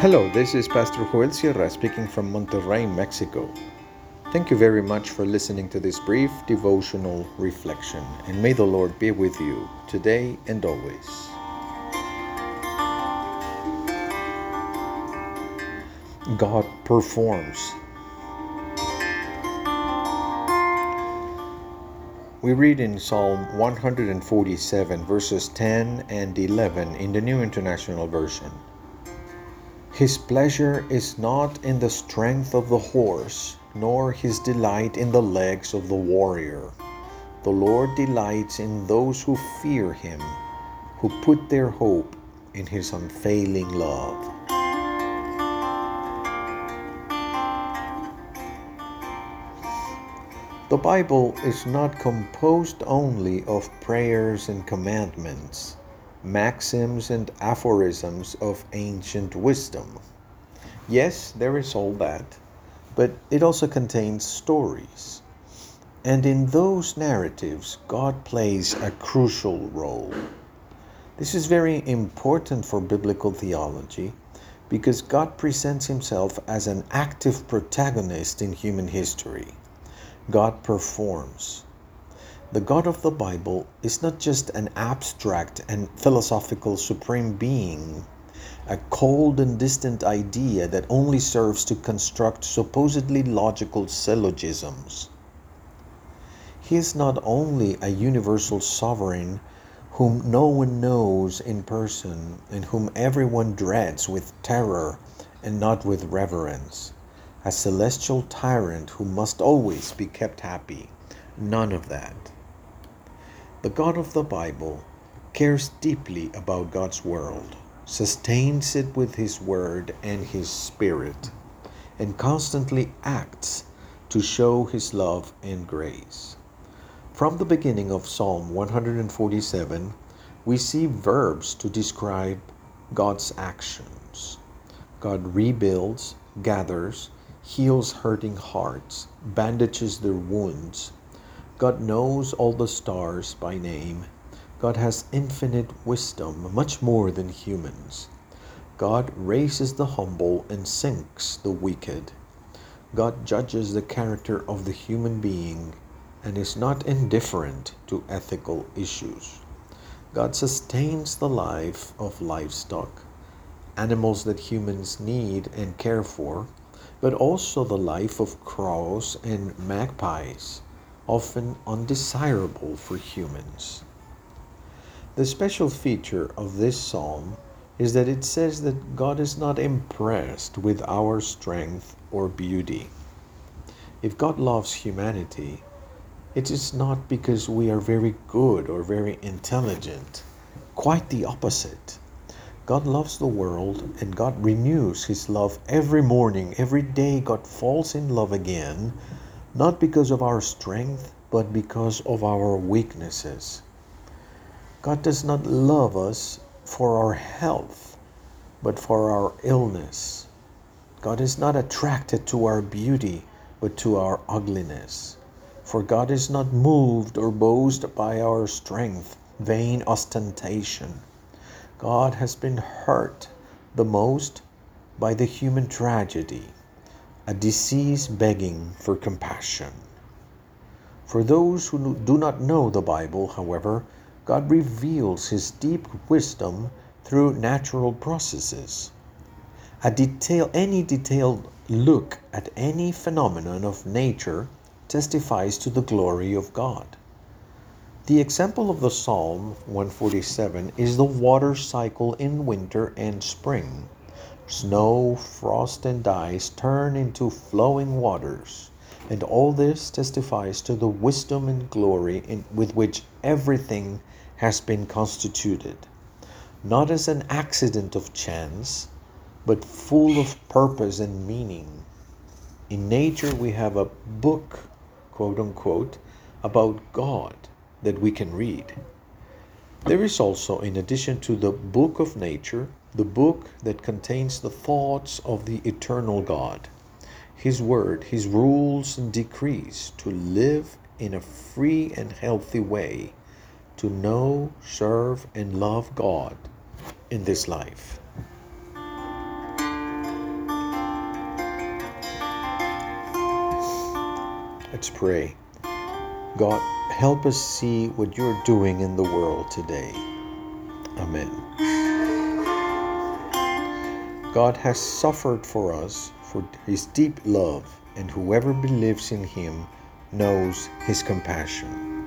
Hello, this is Pastor Joel Sierra speaking from Monterrey, Mexico. Thank you very much for listening to this brief devotional reflection, and may the Lord be with you today and always. God performs. We read in Psalm 147, verses 10 and 11 in the New International Version. His pleasure is not in the strength of the horse, nor his delight in the legs of the warrior. The Lord delights in those who fear him, who put their hope in his unfailing love. The Bible is not composed only of prayers and commandments, maxims and aphorisms of ancient wisdom. Yes, there is all that, but it also contains stories. And in those narratives, God plays a crucial role. This is very important for biblical theology because God presents himself as an active protagonist in human history. God performs. The God of the Bible is not just an abstract and philosophical supreme being, a cold and distant idea that only serves to construct supposedly logical syllogisms. He is not only a universal sovereign whom no one knows in person and whom everyone dreads with terror and not with reverence a celestial tyrant who must always be kept happy. None of that. The God of the Bible cares deeply about God's world, sustains it with His Word and His Spirit, and constantly acts to show His love and grace. From the beginning of Psalm 147, we see verbs to describe God's actions. God rebuilds, gathers, heals hurting hearts, bandages their wounds. God knows all the stars by name. God has infinite wisdom, much more than humans. God raises the humble and sinks the wicked. God judges the character of the human being and is not indifferent to ethical issues. God sustains the life of livestock, animals that humans need and care for, but also the life of crows and magpies, often undesirable for humans. The special feature of this psalm is that it says that God is not impressed with our strength or beauty. If God loves humanity, it is not because we are very good or very intelligent. Quite the opposite. God loves the world and God renews his love every morning. Every day, God falls in love again, not because of our strength, but because of our weaknesses. God does not love us for our health, but for our illness. God is not attracted to our beauty, but to our ugliness. For God is not moved or boasted by our strength, vain ostentation. God has been hurt the most by the human tragedy, a disease begging for compassion. For those who do not know the Bible, however, God reveals His deep wisdom through natural processes. A detail, any detailed look at any phenomenon of nature testifies to the glory of God. The example of the Psalm 147 is the water cycle in winter and spring. Snow, frost, and ice turn into flowing waters, and all this testifies to the wisdom and glory in, with which everything has been constituted, not as an accident of chance, but full of purpose and meaning. In nature, we have a book, quote unquote, about God that we can read. There is also, in addition to the book of nature, the book that contains the thoughts of the eternal God, His Word, His rules and decrees to live in a free and healthy way, to know, serve, and love God in this life. Let's pray. God, help us see what you're doing in the world today. Amen. God has suffered for us for his deep love, and whoever believes in him knows his compassion.